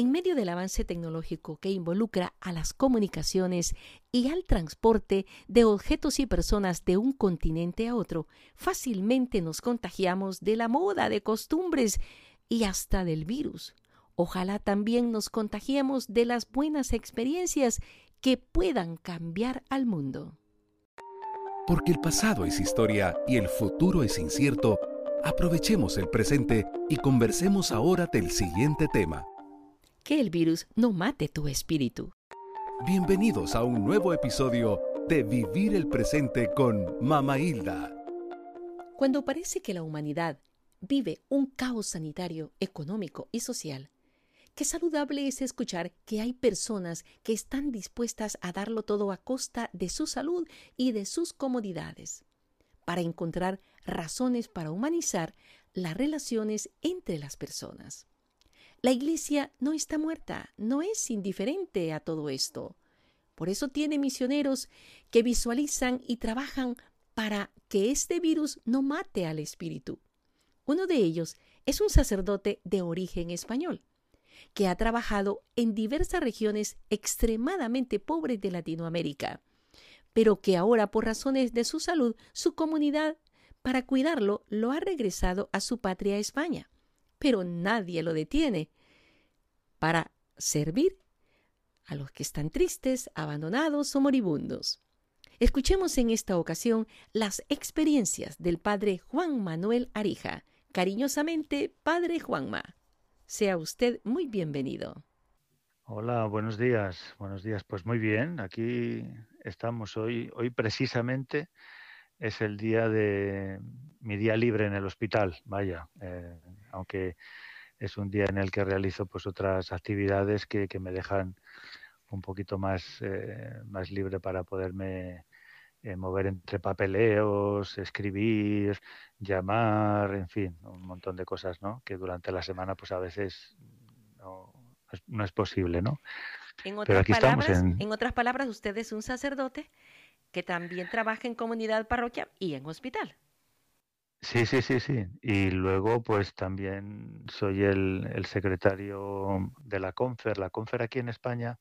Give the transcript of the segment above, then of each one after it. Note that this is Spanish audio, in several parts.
En medio del avance tecnológico que involucra a las comunicaciones y al transporte de objetos y personas de un continente a otro, fácilmente nos contagiamos de la moda, de costumbres y hasta del virus. Ojalá también nos contagiemos de las buenas experiencias que puedan cambiar al mundo. Porque el pasado es historia y el futuro es incierto, aprovechemos el presente y conversemos ahora del siguiente tema. Que el virus no mate tu espíritu. Bienvenidos a un nuevo episodio de Vivir el Presente con Mama Hilda. Cuando parece que la humanidad vive un caos sanitario, económico y social, qué saludable es escuchar que hay personas que están dispuestas a darlo todo a costa de su salud y de sus comodidades, para encontrar razones para humanizar las relaciones entre las personas. La Iglesia no está muerta, no es indiferente a todo esto. Por eso tiene misioneros que visualizan y trabajan para que este virus no mate al espíritu. Uno de ellos es un sacerdote de origen español, que ha trabajado en diversas regiones extremadamente pobres de Latinoamérica, pero que ahora por razones de su salud, su comunidad, para cuidarlo, lo ha regresado a su patria España. Pero nadie lo detiene para servir a los que están tristes, abandonados o moribundos. Escuchemos en esta ocasión las experiencias del padre Juan Manuel Arija. Cariñosamente, padre Juanma. Sea usted muy bienvenido. Hola, buenos días. Buenos días. Pues muy bien, aquí estamos hoy. Hoy precisamente es el día de mi día libre en el hospital, vaya, eh, aunque es un día en el que realizo pues otras actividades que, me dejan un poquito más, eh, más libre para poderme eh, mover entre papeleos, escribir, llamar, en fin, un montón de cosas, ¿no? Que durante la semana, pues a veces no, no es posible, ¿no? En otras, palabras, en... otras palabras, usted es un sacerdote que también trabaja en comunidad parroquial y en hospital. Sí, sí, sí, sí. Y luego, pues también soy el, secretario de la CONFER. La CONFER aquí en España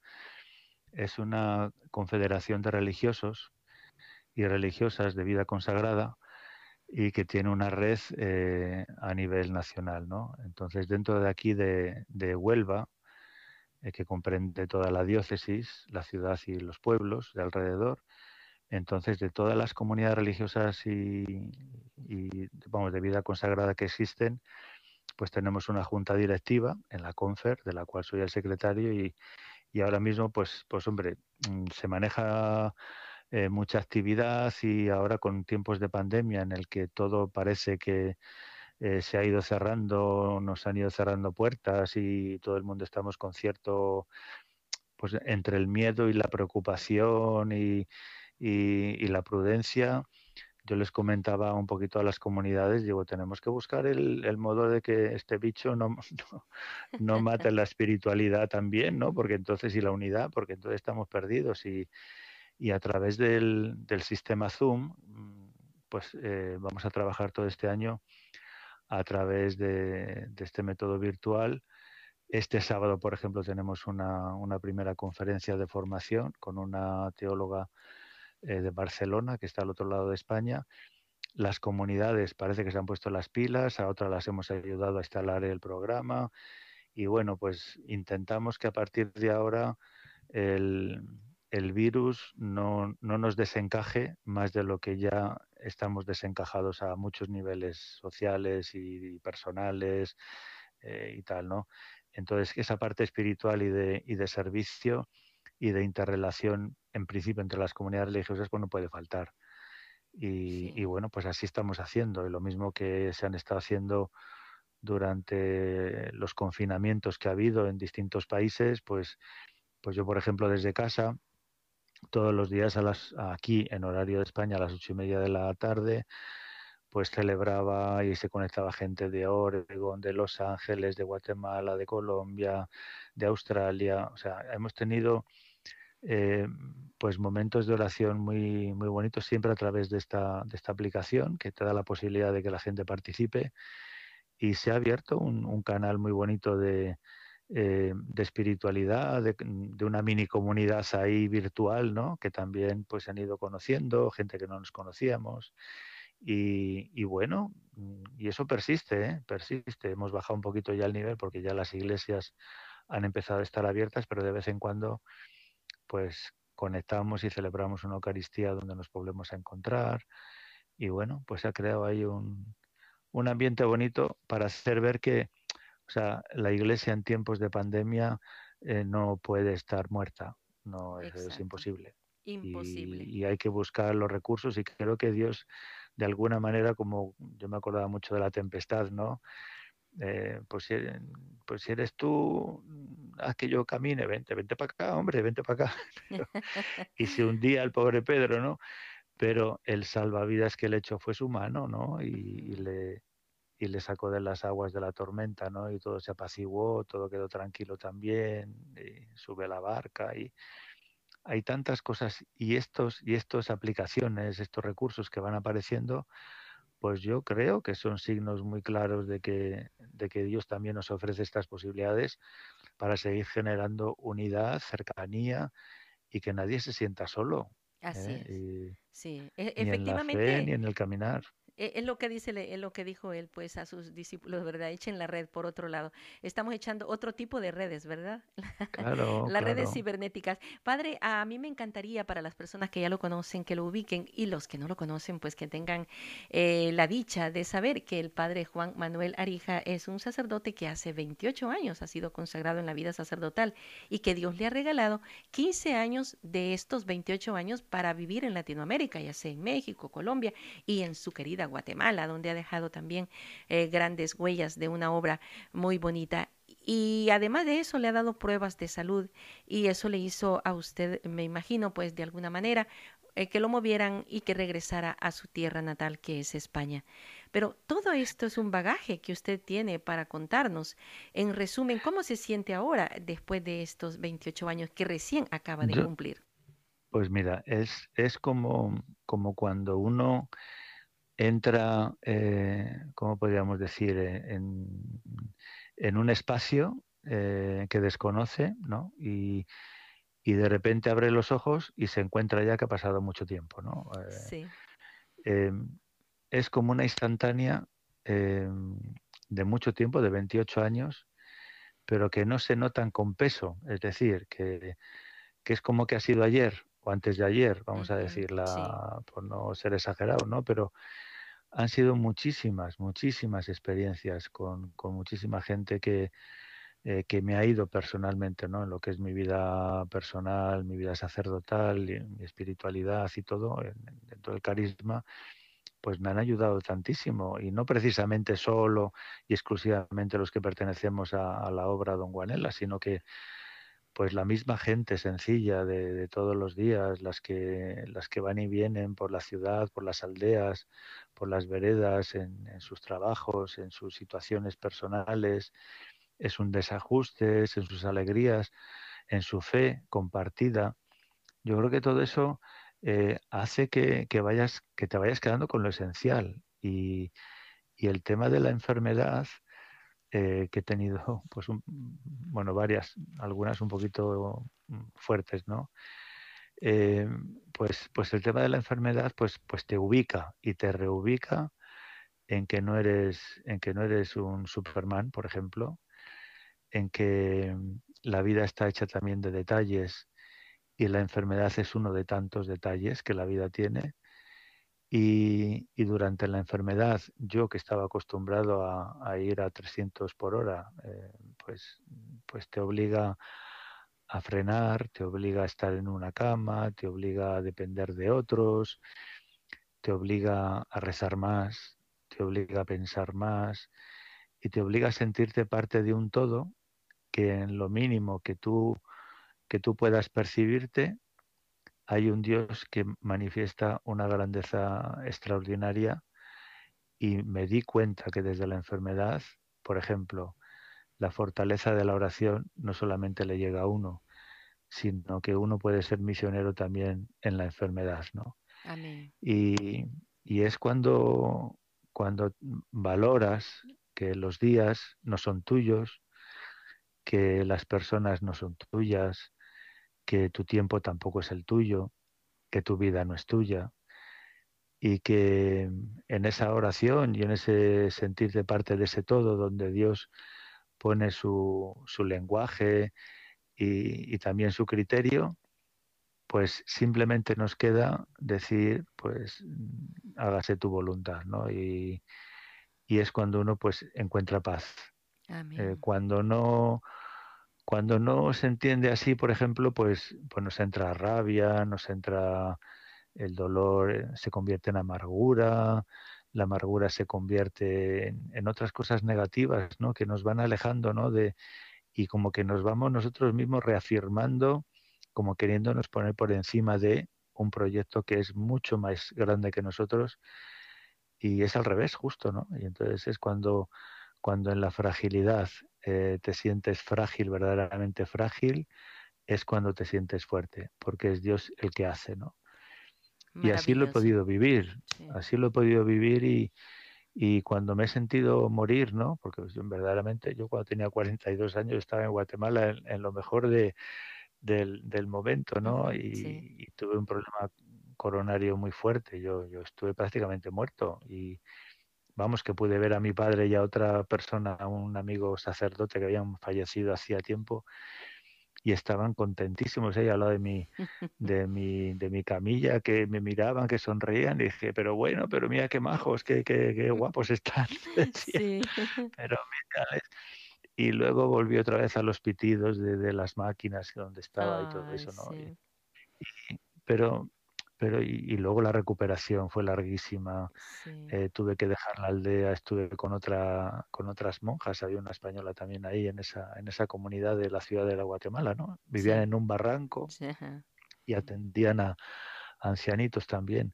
es una confederación de religiosos y religiosas de vida consagrada y que tiene una red eh, a nivel nacional. ¿no? Entonces, dentro de aquí de, Huelva, eh, que comprende toda la diócesis, la ciudad y los pueblos de alrededor, entonces de todas las comunidades religiosas y, vamos, de vida consagrada que existen, pues tenemos una junta directiva en la CONFER, de la cual soy el secretario, y, y ahora mismo, pues, pues hombre, mm, se maneja eh, mucha actividad y ahora con tiempos de pandemia en el que todo parece que eh, se ha ido cerrando, nos han ido cerrando puertas y todo el mundo estamos con cierto, pues entre el miedo y la preocupación y, y, la prudencia, yo les comentaba un poquito a las comunidades, digo, tenemos que buscar el, el modo de que este bicho no, no, no, mate la espiritualidad también, ¿no? Porque entonces, y la unidad, porque entonces estamos perdidos y, y a través del, sistema Zoom, mm, pues eh, vamos a trabajar todo este año a través de, este método virtual. Este sábado, por ejemplo, tenemos una, primera conferencia de formación con una teóloga eh, de Barcelona que está al otro lado de España. Las comunidades parece que se han puesto las pilas, a otras las hemos ayudado a instalar el programa y bueno, pues intentamos que a partir de ahora el, el virus no, no, nos desencaje más de lo que ya estamos desencajados a muchos niveles sociales y, personales eh, y tal, ¿no? Entonces, esa parte espiritual y de, y de servicio y de interrelación, en principio, entre las comunidades religiosas, pues no puede faltar. Y, y, bueno, pues así estamos haciendo. Y lo mismo que se han estado haciendo durante los confinamientos que ha habido en distintos países, pues, pues yo, por ejemplo, desde casa, todos los días a las, aquí en horario de España a las ocho y media de la tarde, pues celebraba y se conectaba gente de Oregon, de Los Ángeles, de Guatemala, de Colombia, de Australia. O sea, hemos tenido eh, pues momentos de oración muy, muy bonitos siempre a través de esta, de esta aplicación que te da la posibilidad de que la gente participe y se ha abierto un, canal muy bonito de, eh, de espiritualidad, de, de, una mini comunidad ahí virtual, ¿no? Que también pues han ido conociendo, gente que no nos conocíamos. Y, y bueno, y eso persiste, ¿eh? persiste. Hemos bajado un poquito ya el nivel porque ya las iglesias han empezado a estar abiertas, pero de vez en cuando pues conectamos y celebramos una Eucaristía donde nos volvemos a encontrar. Y bueno, pues se ha creado ahí un, un ambiente bonito para hacer ver que o sea, la iglesia en tiempos de pandemia eh, no puede estar muerta, no es, imposible. Imposible. Y, hay que buscar los recursos y creo que Dios, de alguna manera, como yo me acordaba mucho de la tempestad, ¿no? Eh, pues, si, pues si eres tú, haz que yo camine, vente, vente para acá, hombre, vente para acá. y se hundía el pobre Pedro, ¿no? Pero el salvavidas que le echó fue su mano, ¿no? y le, y le sacó de las aguas de la tormenta, ¿no? Y todo se apaciguó, todo quedó tranquilo también, y sube la barca y hay tantas cosas y estos y estas aplicaciones, estos recursos que van apareciendo, pues yo creo que son signos muy claros de que, de que Dios también nos ofrece estas posibilidades para seguir generando unidad, cercanía y que nadie se sienta solo. Así ¿eh? es. sí, e, efectivamente. Ni en la fe, ni en el caminar. E, es lo que dice, es lo que dijo él, pues, a sus discípulos, ¿verdad? Echen la red por otro lado. Estamos echando otro tipo de redes, ¿verdad? Claro. Las redes cibernéticas. Padre, a mí me encantaría para las personas que ya lo conocen, que lo ubiquen y los que no lo conocen, pues que tengan eh, la dicha de saber que el Padre Juan Manuel Arija es un sacerdote que hace 28 años ha sido consagrado en la vida sacerdotal y que Dios le ha regalado 15 años de estos 28 años para vivir en Latinoamérica, ya sea en México, Colombia y en su querida Guatemala, donde ha dejado también eh, grandes huellas de una obra muy bonita. Y además de eso le ha dado pruebas de salud y eso le hizo a usted, me imagino, pues de alguna manera, eh, que lo movieran y que regresara a su tierra natal, que es España. Pero todo esto es un bagaje que usted tiene para contarnos. En resumen, ¿cómo se siente ahora después de estos 28 años que recién acaba de cumplir? Pues mira, es, es como, como cuando uno entra, eh, ¿cómo podríamos decir?, eh, en, un espacio eh, que desconoce, ¿no? Y, de repente abre los ojos y se encuentra ya que ha pasado mucho tiempo, ¿no? sí. Em, es como una instantánea em, de mucho tiempo, de 28 años, pero que no se notan con peso, es decir, que, es como que ha sido ayer o antes de ayer, vamos a decirla, por no ser exagerado, ¿no? Pero han sido muchísimas, muchísimas experiencias con, muchísima gente que, eh, que me ha ido personalmente, ¿no? En lo que es mi vida personal, mi vida sacerdotal, mi espiritualidad y todo, dentro del carisma, pues me han ayudado tantísimo. Y no precisamente solo y exclusivamente los que pertenecemos a, a la obra Don Juanela, sino que pues la misma gente sencilla de, todos los días, las que, las que van y vienen por la ciudad, por las aldeas, por las veredas, en, sus trabajos, en sus situaciones personales, en sus desajustes, en sus alegrías, en su fe compartida. Yo creo que todo eso eh, hace que, vayas, que te vayas quedando con lo esencial. Y, y el tema de la enfermedad, eh, que he tenido, pues, bueno, varias, algunas un poquito mm, fuertes, ¿no? Eh, pues, pues el tema de la enfermedad, pues, pues te ubica y te reubica en que no eres, en que no eres un Superman, por ejemplo, en que la vida está hecha también de detalles y la enfermedad es uno de tantos detalles que la vida tiene y, durante la enfermedad, yo que estaba acostumbrado a, ir a 300 por hora, eh, pues, pues te obliga a frenar, te obliga a estar en una cama, te obliga a depender de otros, te obliga a rezar más, te obliga a pensar más y te obliga a sentirte parte de un todo que en lo mínimo que tú, que tú puedas percibirte, hay un Dios que manifiesta una grandeza extraordinaria y me di cuenta que desde la enfermedad, por ejemplo, la fortaleza de la oración no solamente le llega a uno, sino que uno puede ser misionero también en la enfermedad, ¿no? Y, y es cuando, cuando valoras que los días no son tuyos, que las personas no son tuyas, que tu tiempo tampoco es el tuyo, que tu vida no es tuya y que en esa oración y en ese sentir de parte de ese todo donde Dios pone su, su lenguaje y, y, también su criterio, pues simplemente nos queda decir, pues hágase tu voluntad, ¿no? Y, y es cuando uno pues encuentra paz. Eh, cuando no cuando no se entiende así, por ejemplo, pues, pues nos entra rabia, nos entra el dolor, eh, se convierte en amargura, la amargura se convierte en, otras cosas negativas, ¿no? Que nos van alejando, ¿no? De, y como que nos vamos nosotros mismos reafirmando, como queriéndonos poner por encima de un proyecto que es mucho más grande que nosotros y es al revés, justo, ¿no? Y entonces es cuando, cuando en la fragilidad eh, te sientes frágil, verdaderamente frágil, es cuando te sientes fuerte, porque es Dios el que hace, ¿no? Y así lo he podido vivir, así lo he podido vivir y, y cuando me he sentido morir, ¿no? Porque yo, verdaderamente yo cuando tenía 42 años estaba en Guatemala en, lo mejor de, del, del, momento, ¿no? Y, y, tuve un problema coronario muy fuerte, yo, yo estuve prácticamente muerto y, vamos, que pude ver a mi padre y a otra persona, a un amigo sacerdote que habían fallecido hacía tiempo y estaban contentísimos ahí al lado de mi, de mi, de mi camilla, que me miraban, que sonreían, y dije, pero bueno, pero mira qué majos, qué, qué, qué guapos están. sí. Pero Y luego volví otra vez a los pitidos de, de las máquinas donde estaba y todo eso, ¿no? pero pero y, luego la recuperación fue larguísima. Eh, tuve que dejar la aldea, estuve con otra con otras monjas, había una española también ahí en esa en esa comunidad de la ciudad de la Guatemala, ¿no? Vivían en un barranco y atendían a ancianitos también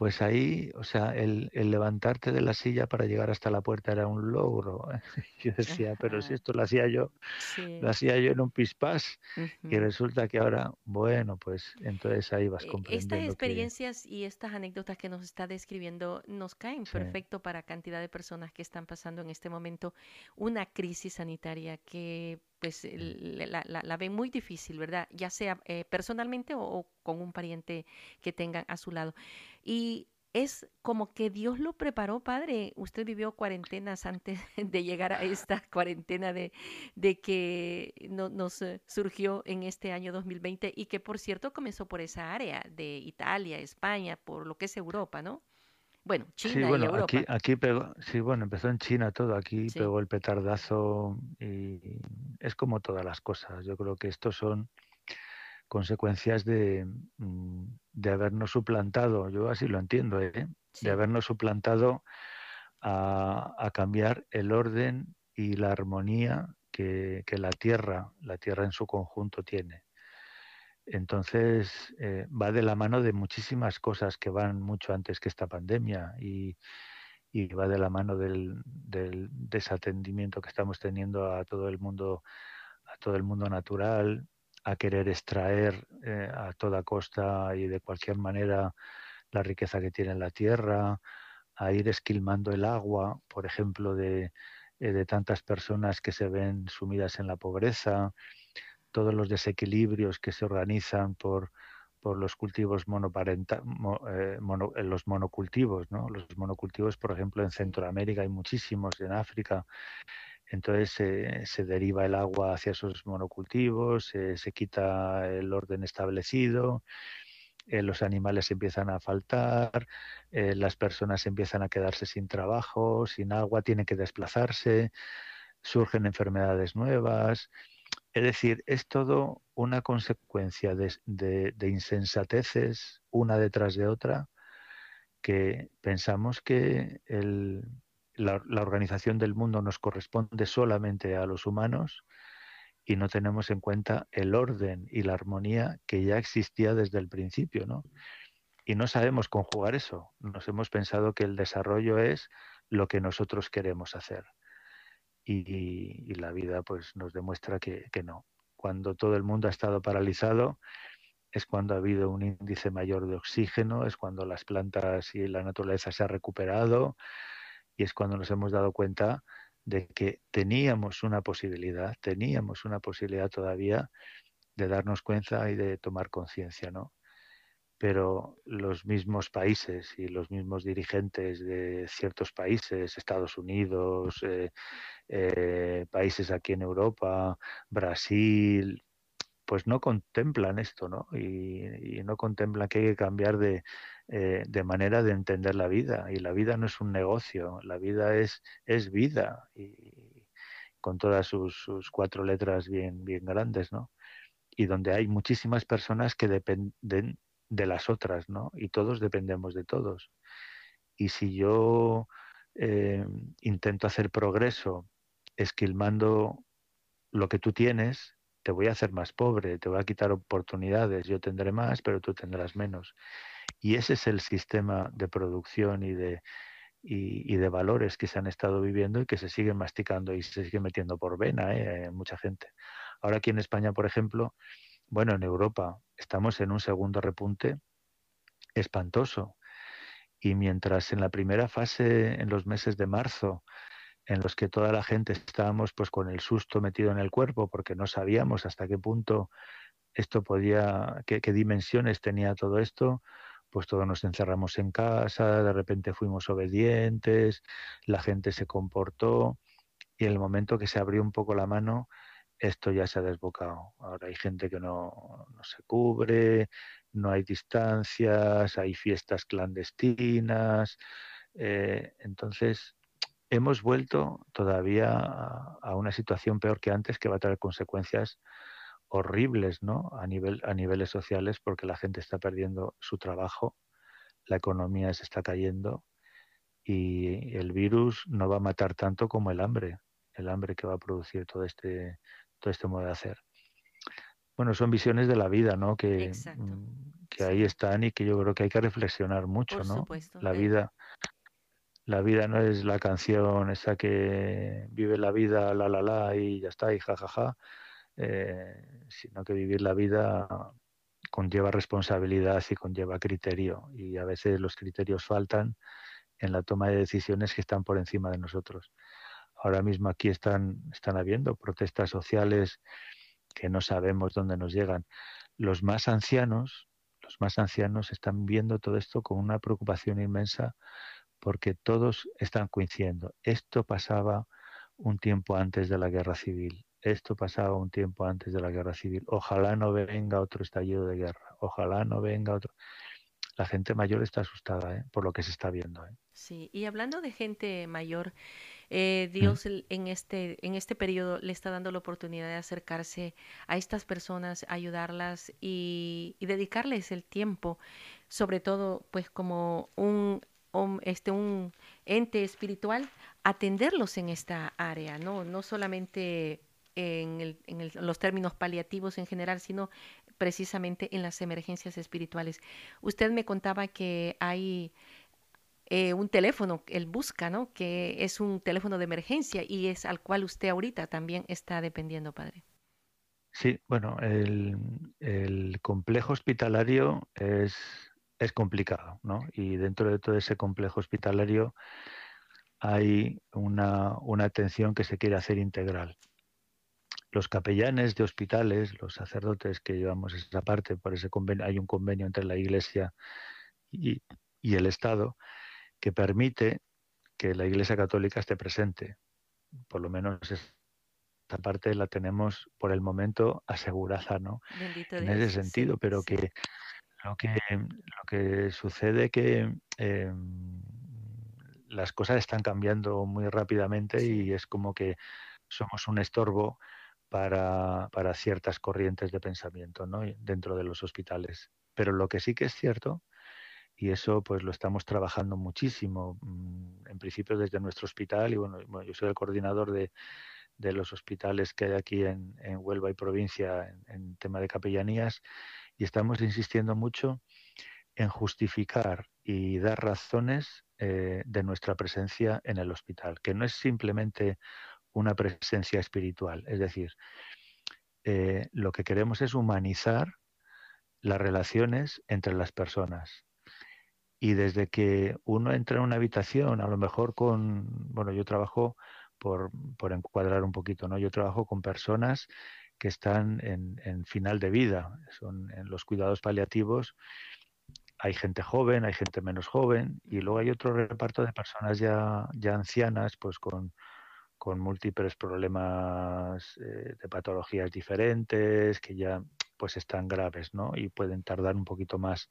pues ahí, o sea, el, levantarte de la silla para llegar hasta la puerta era un logro. Yo decía, pero si esto lo hacía yo, lo hacía yo en un pispás, y resulta que ahora, bueno, pues entonces ahí vas e, comprendiendo. Estas experiencias y estas anécdotas que nos está describiendo nos caen perfecto para cantidad de personas que están pasando en este momento una crisis sanitaria que pues la, la, ven muy difícil, ¿verdad? Ya sea eh, personalmente o, con un pariente que tengan a su lado. Y es como que Dios lo preparó, Padre. Usted vivió cuarentenas antes de llegar a esta cuarentena de, de que no, nos eh, surgió en este año 2020 y que, por cierto, comenzó por esa área de Italia, España, por lo que es Europa, ¿no? Bueno, China sí, bueno, y Europa. Aquí, aquí pegó, sí, bueno, empezó en China todo, aquí pegó el petardazo y es como todas las cosas. Yo creo que estos son consecuencias de, mm, de habernos suplantado, yo así lo entiendo, ¿eh? de habernos suplantado a, a, cambiar el orden y la armonía que, que la Tierra, la Tierra en su conjunto tiene. Entonces, eh, va de la mano de muchísimas cosas que van mucho antes que esta pandemia y, va de la mano del, desatendimiento que estamos teniendo a todo el mundo, a todo el mundo natural, a querer extraer eh, a toda costa y de cualquier manera la riqueza que tiene la tierra, a ir esquilmando el agua, por ejemplo, de, eh, de tantas personas que se ven sumidas en la pobreza, todos los desequilibrios que se organizan por, por los cultivos monoparenta, eh, eh, los monocultivos, ¿no? Los monocultivos, por ejemplo, en Centroamérica hay muchísimos, en África. Entonces se deriva el agua hacia esos monocultivos, se quita el orden establecido, eh, los animales empiezan a faltar, las personas empiezan a quedarse sin trabajo, sin agua, tienen que desplazarse, surgen enfermedades nuevas, es decir, es todo una consecuencia de, insensateces una detrás de otra que pensamos que la, organización del mundo nos corresponde solamente a los humanos y no tenemos en cuenta el orden y la armonía que ya existía desde el principio, ¿no? Y no sabemos conjugar eso. Nos hemos pensado que el desarrollo es lo que nosotros queremos hacer y, la vida pues nos demuestra que, no. Cuando todo el mundo ha estado paralizado es cuando ha habido un índice mayor de oxígeno, es cuando las plantas y la naturaleza se ha recuperado y es cuando nos hemos dado cuenta de que teníamos una posibilidad, teníamos una posibilidad todavía de darnos cuenta y de tomar conciencia, ¿no? Pero los mismos países y los mismos dirigentes de ciertos países, Estados Unidos, eh, eh, países aquí en Europa, Brasil, pues no contemplan esto, ¿no? Y, no contemplan que hay que cambiar de, eh, de, manera de entender la vida. Y la vida no es un negocio, la vida es, es vida. Y con todas sus, sus cuatro letras bien, bien grandes, ¿no? y donde hay muchísimas personas que dependen de las otras, ¿no? Y todos dependemos de todos. Y si yo eh, intento hacer progreso esquilmando lo que tú tienes, te voy a hacer más pobre, te voy a quitar oportunidades, yo tendré más, pero tú tendrás menos. Y ese es el sistema de producción y de, y, de valores que se han estado viviendo y que se siguen masticando y se siguen metiendo por vena ¿eh? mucha gente. Ahora aquí en España, por ejemplo, bueno, en Europa estamos en un segundo repunte espantoso. Y mientras en la primera fase, en los meses de marzo, en los que toda la gente estábamos pues con el susto metido en el cuerpo porque no sabíamos hasta qué punto esto podía, qué, qué dimensiones tenía todo esto, pues todos nos encerramos en casa, de repente fuimos obedientes, la gente se comportó y en el momento que se abrió un poco la mano, esto ya se ha desbocado. Ahora hay gente que no, se cubre, no hay distancias, hay fiestas clandestinas. Eh, entonces, hemos vuelto todavía a, una situación peor que antes que va a traer consecuencias horribles ¿no? a, nivel, a niveles sociales porque la gente está perdiendo su trabajo, la economía se está cayendo y el virus no va a matar tanto como el hambre, el hambre que va a producir todo este todo este modo de hacer. Bueno, son visiones de la vida, ¿no? Que, mm, que ahí están y que yo creo que hay que reflexionar mucho, ¿no? La vida, la vida no es la canción esa que vive la vida, la la la y ya está, y jajaja, ja, ja, eh, sino que vivir la vida conlleva responsabilidad y conlleva criterio y a veces los criterios faltan en la toma de decisiones que están por encima de nosotros. Ahora mismo aquí están, están habiendo protestas sociales que no sabemos dónde nos llegan. Los más ancianos, los más ancianos están viendo todo esto con una preocupación inmensa porque todos están coincidiendo. Esto pasaba un tiempo antes de la guerra civil. Esto pasaba un tiempo antes de la guerra civil. Ojalá no venga otro estallido de guerra. Ojalá no venga otro. La gente mayor está asustada ¿eh? por lo que se está viendo. ¿eh? Sí, y hablando de gente mayor, eh, Dios en este, en este periodo le está dando la oportunidad de acercarse a estas personas, ayudarlas y, dedicarles el tiempo, sobre todo pues como un, este, un ente espiritual, atenderlos en esta área, ¿no? No solamente en, el, en los términos paliativos en general, sino precisamente en las emergencias espirituales. Usted me contaba que hay eh, un teléfono, él busca, ¿no? Que es un teléfono de emergencia y es al cual usted ahorita también está dependiendo, padre. Sí, bueno, el, complejo hospitalario es, es complicado, ¿no? Y dentro de todo ese complejo hospitalario hay una, una atención que se quiere hacer integral. Los capellanes de hospitales, los sacerdotes que llevamos esa parte, por ese convenio, hay un convenio entre la Iglesia y, y el Estado, que permite que la Iglesia Católica esté presente. Por lo menos esta parte la tenemos por el momento asegurada, ¿no? en ese sentido, pero que lo que lo que sucede que em, las cosas están cambiando muy rápidamente y es como que somos un estorbo para, para ciertas corrientes de pensamiento ¿no? dentro de los hospitales. Pero lo que sí que es cierto y eso pues lo estamos trabajando muchísimo, mm, en principio desde nuestro hospital y bueno, yo soy el coordinador de, los hospitales que hay aquí en, Huelva y provincia en, tema de capellanías y estamos insistiendo mucho en justificar y dar razones eh, de nuestra presencia en el hospital, que no es simplemente una presencia espiritual, es decir, eh, lo que queremos es humanizar las relaciones entre las personas. Y desde que uno entra en una habitación, a lo mejor con, bueno, yo trabajo por, por encuadrar un poquito, ¿no? Yo trabajo con personas que están en, en final de vida, son en los cuidados paliativos hay gente joven, hay gente menos joven y luego hay otro reparto de personas ya, ya ancianas, pues con, con múltiples problemas eh, de patologías diferentes que ya pues están graves, ¿no? Y pueden tardar un poquito más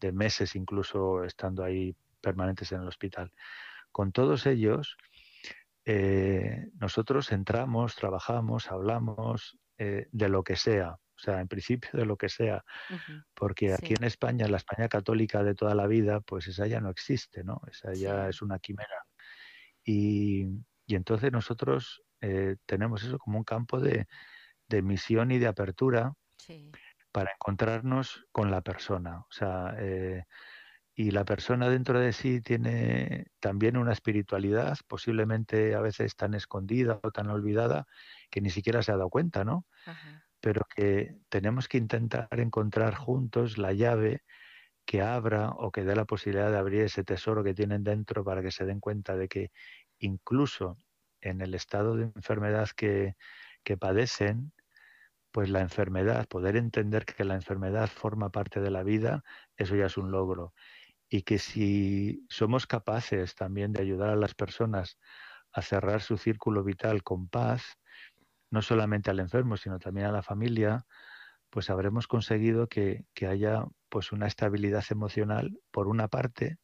de meses incluso estando ahí permanentes en el hospital. Con todos ellos, eh, nosotros entramos, trabajamos, hablamos eh, de lo que sea, o sea, en principio de lo que sea, porque aquí en España, la España católica de toda la vida, pues esa ya no existe, ¿no? Esa ya es una quimera. Y, entonces nosotros eh, tenemos eso como un campo de, misión y de apertura para encontrarnos con la persona. O sea, eh, y la persona dentro de sí tiene también una espiritualidad, posiblemente a veces tan escondida o tan olvidada que ni siquiera se ha dado cuenta, ¿no? pero que tenemos que intentar encontrar juntos la llave que abra o que dé la posibilidad de abrir ese tesoro que tienen dentro para que se den cuenta de que incluso en el estado de enfermedad que, que padecen, pues la enfermedad, poder entender que la enfermedad forma parte de la vida, eso ya es un logro. Y que si somos capaces también de ayudar a las personas a cerrar su círculo vital con paz, no solamente al enfermo, sino también a la familia, pues habremos conseguido que, haya pues una estabilidad emocional por una parte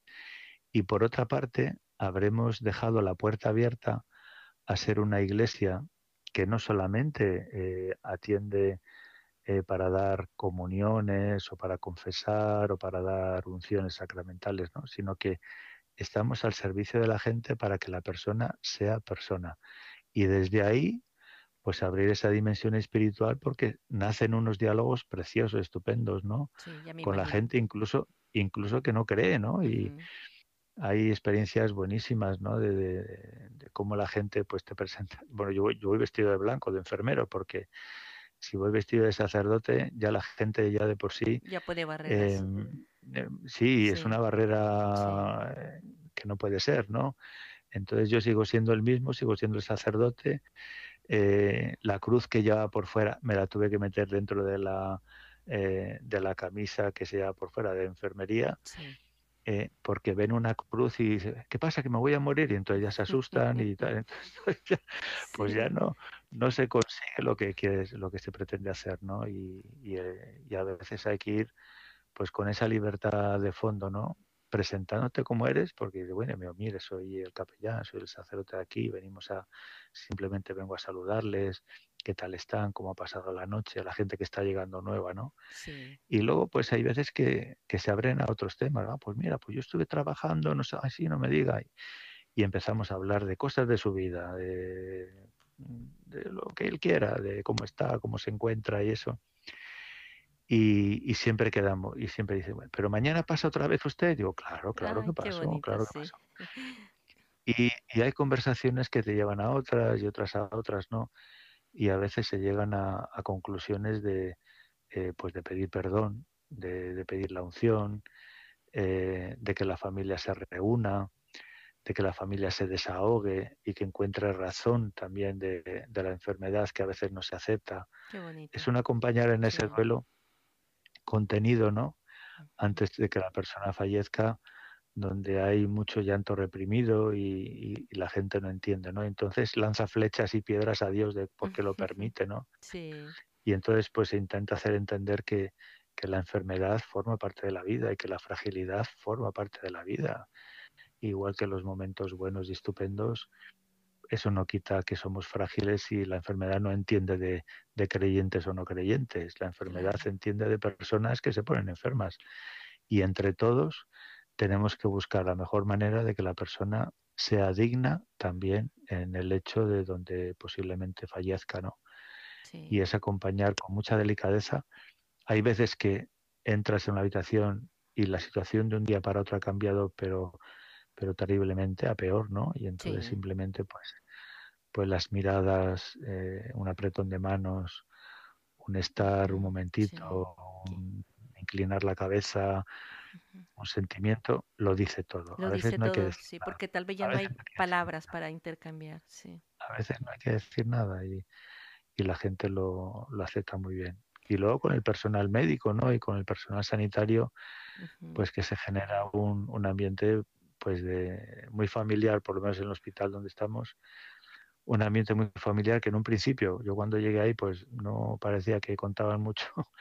y por otra parte habremos dejado la puerta abierta a ser una iglesia que no solamente eh, atiende eh, para dar comuniones o para confesar o para dar unciones sacramentales, ¿no? sino que estamos al servicio de la gente para que la persona sea persona. Y desde ahí pues abrir esa dimensión espiritual porque nacen unos diálogos preciosos, estupendos, ¿no? Con la gente incluso incluso que no cree, ¿no? Y hay experiencias buenísimas, ¿no? De, cómo la gente pues te presenta. Bueno, yo voy, yo voy vestido de blanco, de enfermero, porque si voy vestido de sacerdote, ya la gente ya de por sí... Ya puede barreras. Em, em, sí, es una barrera que no puede ser, ¿no? Entonces yo sigo siendo el mismo, sigo siendo el sacerdote, eh, la cruz que llevaba por fuera me la tuve que meter dentro de la, eh, de la camisa que se lleva por fuera de enfermería. Eh, porque ven una cruz y dicen, ¿qué pasa? Que me voy a morir y entonces ya se asustan y tal. pues ya no, no se consigue lo que lo que se pretende hacer, ¿no? Y, y, a veces hay que ir pues con esa libertad de fondo, ¿no? presentándote como eres, porque bueno, mire, soy el capellán, soy el sacerdote de aquí, venimos a, simplemente vengo a saludarles, qué tal están, cómo ha pasado la noche, la gente que está llegando nueva, ¿no? Y luego, pues hay veces que, que se abren a otros temas, ¿no? Pues mira, pues yo estuve trabajando, no sé, así no me diga, y, y, empezamos a hablar de cosas de su vida, de, de lo que él quiera, de cómo está, cómo se encuentra y eso. Y, siempre quedamos, y siempre dice, bueno, pero mañana pasa otra vez usted. Digo, claro, claro que pasó, claro que pasó. Y, hay conversaciones que te llevan a otras y otras a otras, ¿no? Y a veces se llegan a, conclusiones de, eh, pues de pedir perdón, de, pedir la unción, eh, de que la familia se reúna, de que la familia se desahogue y que encuentre razón también de, la enfermedad que a veces no se acepta. Es un acompañar en ese duelo contenido, ¿no? Antes de que la persona fallezca, donde hay mucho llanto reprimido y, la gente no entiende, ¿no? Entonces lanza flechas y piedras a Dios de porque lo permite, ¿no? Sí. Y entonces pues se intenta hacer entender que, que la enfermedad forma parte de la vida y que la fragilidad forma parte de la vida. Igual que los momentos buenos y estupendos, eso no quita que somos frágiles y la enfermedad no entiende de, creyentes o no creyentes. La enfermedad entiende de personas que se ponen enfermas. Y entre todos tenemos que buscar la mejor manera de que la persona sea digna también en el hecho de donde posiblemente fallezca, ¿no? Y es acompañar con mucha delicadeza. Hay veces que entras en una habitación y la situación de un día para otro ha cambiado, pero pero terriblemente a peor, ¿no? Y entonces simplemente pues pues las miradas, eh, un apretón de manos, un estar un momentito, inclinar la cabeza, un sentimiento lo dice todo. Lo dice todo, sí, porque tal vez ya no hay palabras para intercambiar, sí. A veces no hay que decir nada y, y la gente lo, lo, acepta muy bien. Y luego con el personal médico, ¿no? Y con el personal sanitario, pues que se genera un, un ambiente pues de muy familiar, por lo menos en el hospital donde estamos, un ambiente muy familiar que en un principio, yo cuando llegué ahí, pues no parecía que contaban mucho,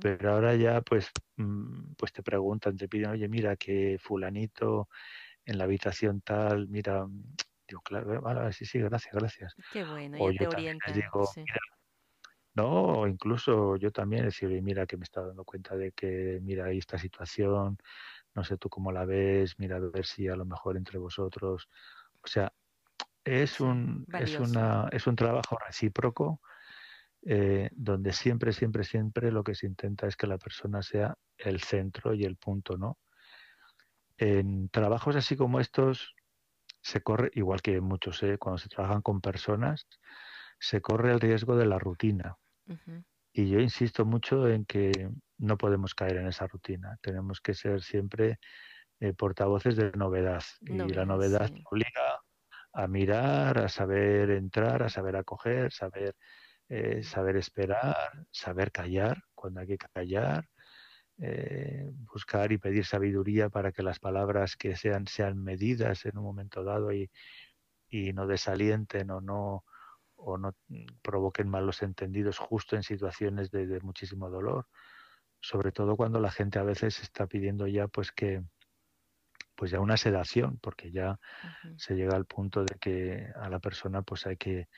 pero ahora ya pues, mm, pues te preguntan, te piden, oye, mira que fulanito en la habitación tal, mira, digo, claro, vale, sí, sí, gracias, gracias. Qué bueno, o te orientan. no, incluso yo también decir, mira que me está dando cuenta de que, mira, ahí esta situación, no sé tú cómo la ves, mira a ver si a lo mejor entre vosotros, o sea, es un, es, una, es un trabajo recíproco eh, donde siempre, siempre, siempre lo que se intenta es que la persona sea el centro y el punto, ¿no? En trabajos así como estos se corre, igual que muchos, ¿eh? cuando se trabajan con personas, se corre el riesgo de la rutina. Y yo insisto mucho en que no podemos caer en esa rutina. Tenemos que ser siempre eh, portavoces de novedad. Y la novedad obliga a mirar, a saber entrar, a saber acoger, saber, eh, saber esperar, saber callar cuando hay que callar, eh, buscar y pedir sabiduría para que las palabras que sean sean medidas en un momento dado y, y no desalienten o no o no provoquen malos entendidos justo en situaciones de, de muchísimo dolor, sobre todo cuando la gente a veces está pidiendo ya pues que, pues ya una sedación, porque ya se llega al punto de que a la persona pues hay que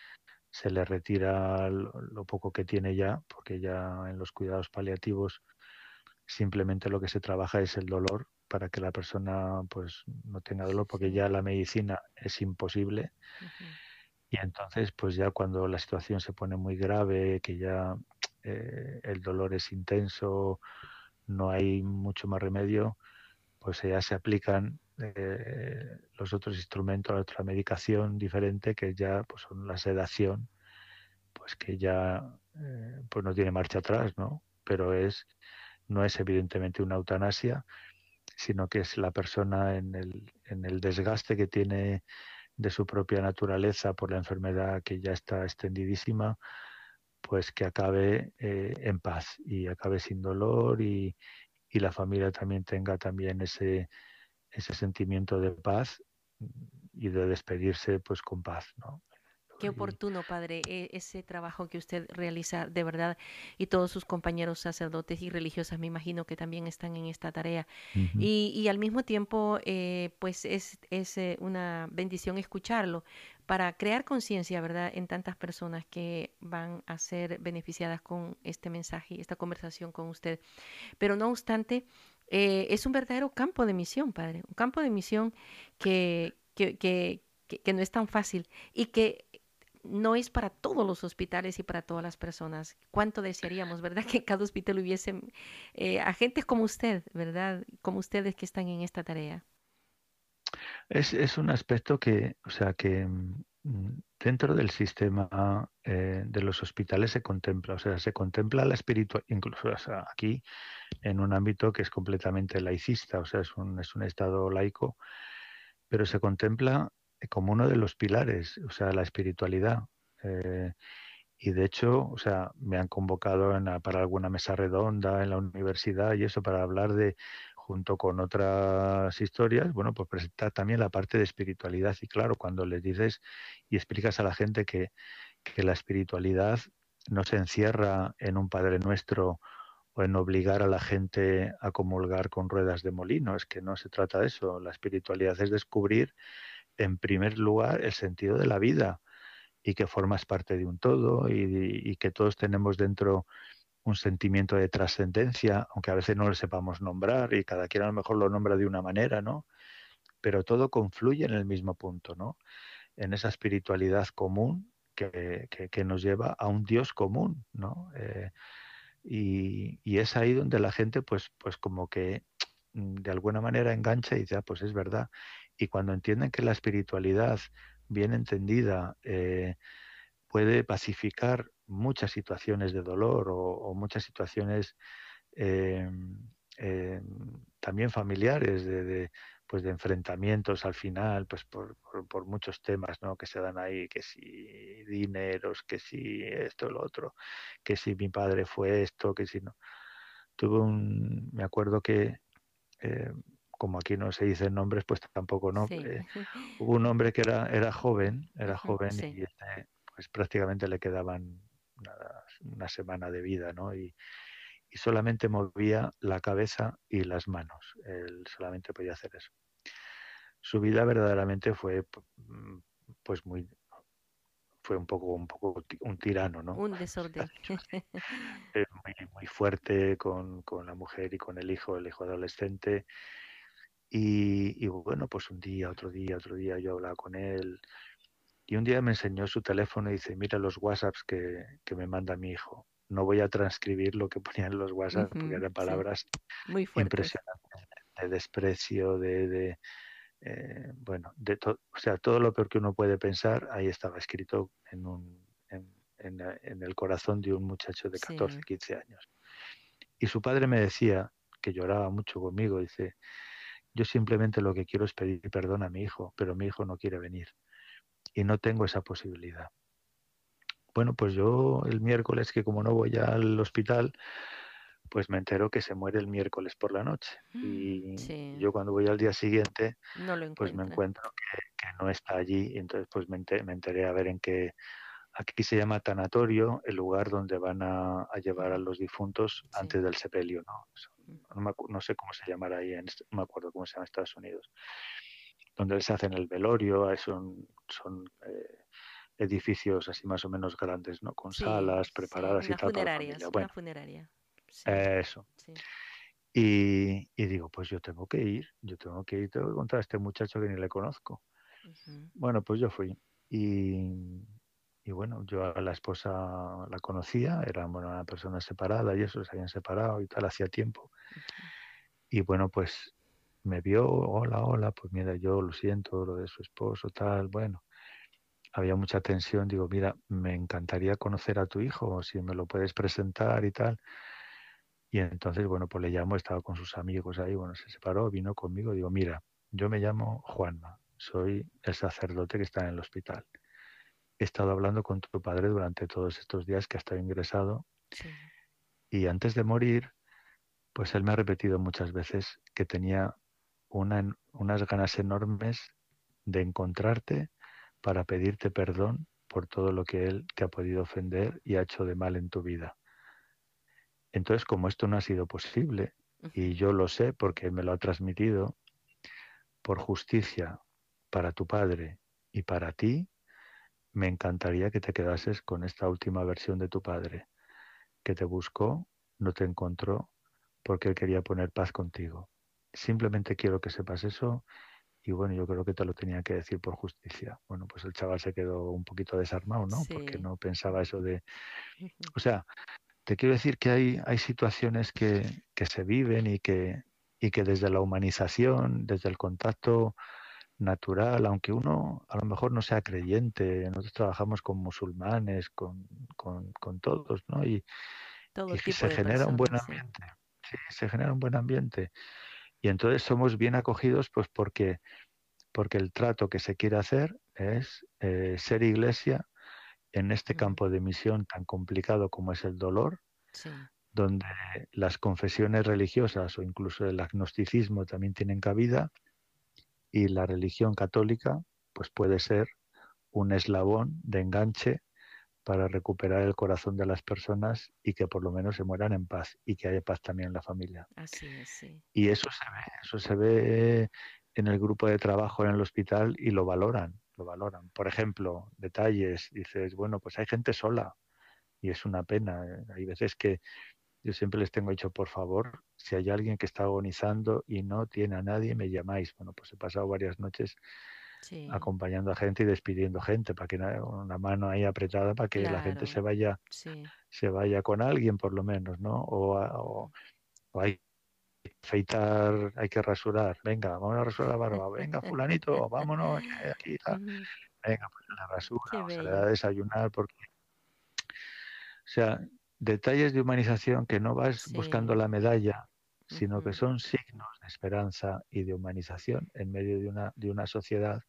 se le retira lo, poco que tiene ya, porque ya en los cuidados paliativos simplemente lo que se trabaja es el dolor para que la persona pues no tenga dolor, porque ya la medicina es imposible. Y entonces, pues ya cuando la situación se pone muy grave, que ya eh, el dolor es intenso, no hay mucho más remedio, pues ya se aplican eh, los otros instrumentos, la otra medicación diferente que ya pues son la sedación, pues que ya eh, pues no tiene marcha atrás, ¿no? Pero es no es evidentemente una eutanasia, sino que es la persona en el, en el desgaste que tiene de su propia naturaleza por la enfermedad que ya está extendidísima, pues que acabe eh, en paz y acabe sin dolor y, y la familia también tenga también ese, ese sentimiento de paz y de despedirse pues con paz, ¿no? Qué oportuno, Padre, e, ese trabajo que usted realiza de verdad y todos sus compañeros sacerdotes y religiosas, me imagino que también están en esta tarea. y, y, al mismo tiempo, eh, pues es, es eh, una bendición escucharlo para crear conciencia, ¿verdad?, en tantas personas que van a ser beneficiadas con este mensaje y esta conversación con usted. Pero no obstante, eh, es un verdadero campo de misión, Padre, un campo de misión que, que, que, que no es tan fácil y que no es para todos los hospitales y para todas las personas. ¿Cuánto desearíamos, verdad, que cada hospital hubiese eh, agentes como usted, verdad, como ustedes que están en esta tarea? Es, es un aspecto que, o sea, que mm, dentro del sistema eh, de los hospitales se contempla, o sea, se contempla la espiritualidad, incluso aquí en un ámbito que es completamente laicista, o sea, es un, es un estado laico, pero se contempla como uno de los pilares, o sea, la espiritualidad. Eh, y de hecho, o sea, me han convocado para alguna mesa redonda en la universidad y eso para hablar de, junto con otras historias, bueno, pues presentar también la parte de espiritualidad. Y claro, cuando les dices y explicas a la gente que, que la espiritualidad no se encierra en un Padre Nuestro o en obligar a la gente a comulgar con ruedas de molino, es que no se trata de eso. La espiritualidad es descubrir en primer lugar, el sentido de la vida y que formas parte de un todo y, que todos tenemos dentro un sentimiento de trascendencia, aunque a veces no lo sepamos nombrar y cada quien a lo mejor lo nombra de una manera, ¿no? Pero todo confluye en el mismo punto, ¿no? En esa espiritualidad común que, que, nos lleva a un Dios común, ¿no? Eh, y, y, es ahí donde la gente, pues, pues como que mm, de alguna manera engancha y dice, ah, pues es verdad. Y cuando entienden que la espiritualidad, bien entendida, eh, puede pacificar muchas situaciones de dolor o, muchas situaciones eh, eh, también familiares, de, pues de enfrentamientos al final, pues por, por, muchos temas ¿no? que se dan ahí, que si dineros, que si esto, lo otro, que si mi padre fue esto, que si no. Tuve un, me acuerdo que como aquí no se dicen nombres, pues tampoco no. Eh, hubo un hombre que era, era joven, era joven y este, pues prácticamente le quedaban una, semana de vida, ¿no? Y, solamente movía la cabeza y las manos. Él solamente podía hacer eso. Su vida verdaderamente fue mm, pues muy fue un poco un poco un tirano, ¿no? Un desorden. muy, muy fuerte con, con, la mujer y con el hijo, el hijo adolescente. Y, bueno, pues un día, otro día, otro día yo hablaba con él. Y un día me enseñó su teléfono y dice, mira los WhatsApps que, me manda mi hijo. No voy a transcribir lo que ponían los WhatsApps porque eran palabras Muy impresionantes de desprecio, de, eh, bueno, de todo, o sea, todo lo peor que uno puede pensar, ahí estaba escrito en, un, en, en, el corazón de un muchacho de 14, 15 años. Y su padre me decía, que lloraba mucho conmigo, dice, yo simplemente lo que quiero es pedir perdón a mi hijo, pero mi hijo no quiere venir y no tengo esa posibilidad. Bueno, pues yo el miércoles, que como no voy al hospital, pues me entero que se muere el miércoles por la noche. Mm, y yo cuando voy al día siguiente, pues me encuentro que, no está allí. Y entonces pues me enteré, a ver en qué... Aquí se llama tanatorio, el lugar donde van a, llevar a los difuntos antes del sepelio, ¿no? No, sé cómo se llamará ahí, en, no me acuerdo cómo se llama en Estados Unidos, donde se hacen el velorio, son, son eh, edificios así más o menos grandes, ¿no? Con salas preparadas y tal. una funeraria. Eso. Y, digo, pues yo tengo que ir, yo tengo que ir, tengo que contar a este muchacho que ni le conozco. Bueno, pues yo fui. Y, y bueno, yo a la esposa la conocía, era una persona separada y eso, se habían separado y tal, hacía tiempo. Y bueno, pues me vio, hola, hola, pues mira, yo lo siento, lo de su esposo, tal, bueno. Había mucha tensión, digo, mira, me encantaría conocer a tu hijo, si me lo puedes presentar y tal. Y entonces, bueno, pues le llamo, estaba con sus amigos ahí, bueno, se separó, vino conmigo, digo, mira, yo me llamo Juanma, soy el sacerdote que está en el hospital he estado hablando con tu padre durante todos estos días que ha estado ingresado. Y antes de morir, pues él me ha repetido muchas veces que tenía unas ganas enormes de encontrarte para pedirte perdón por todo lo que él te ha podido ofender y ha hecho de mal en tu vida. Entonces, como esto no ha sido posible, y yo lo sé porque me lo ha transmitido, por justicia para tu padre y para ti, me encantaría que te quedases con esta última versión de tu padre, que te buscó, no te encontró, porque él quería poner paz contigo. Simplemente quiero que sepas eso y bueno, yo creo que te lo tenía que decir por justicia. Bueno, pues el chaval se quedó un poquito desarmado, ¿no? Porque no pensaba eso de... O sea, te quiero decir que hay, hay situaciones que, que se viven y que, y que desde la humanización, desde el contacto natural, aunque uno a lo mejor no sea creyente, nosotros trabajamos con musulmanes, con, con, todos, ¿no? Y, se genera un buen ambiente, sí, se genera un buen ambiente. Y entonces somos bien acogidos, pues porque, porque el trato que se quiere hacer es eh, ser iglesia en este campo de misión tan complicado como es el dolor, donde las confesiones religiosas o incluso el agnosticismo también tienen cabida y la religión católica pues puede ser un eslabón de enganche para recuperar el corazón de las personas y que por lo menos se mueran en paz y que haya paz también en la familia. Así es, sí. Y eso se ve, eso se ve en el grupo de trabajo en el hospital y lo valoran, lo valoran. Por ejemplo, detalles, dices, bueno, pues hay gente sola y es una pena. Hay veces que yo siempre les tengo dicho, por favor, si hay alguien que está agonizando y no tiene a nadie, me llamáis. Bueno, pues he pasado varias noches acompañando a gente y despidiendo gente, para que una mano ahí apretada para que la gente se vaya, se vaya con alguien por lo menos, ¿no? O, hay que afeitar, hay que rasurar. Venga, vamos a rasurar la barba. Venga, fulanito, vámonos. Aquí, Venga, pues la rasura, se le da a desayunar porque... O sea, detalles de humanización que no vas buscando la medalla, sino que son signos de esperanza y de humanización en medio de una, de una sociedad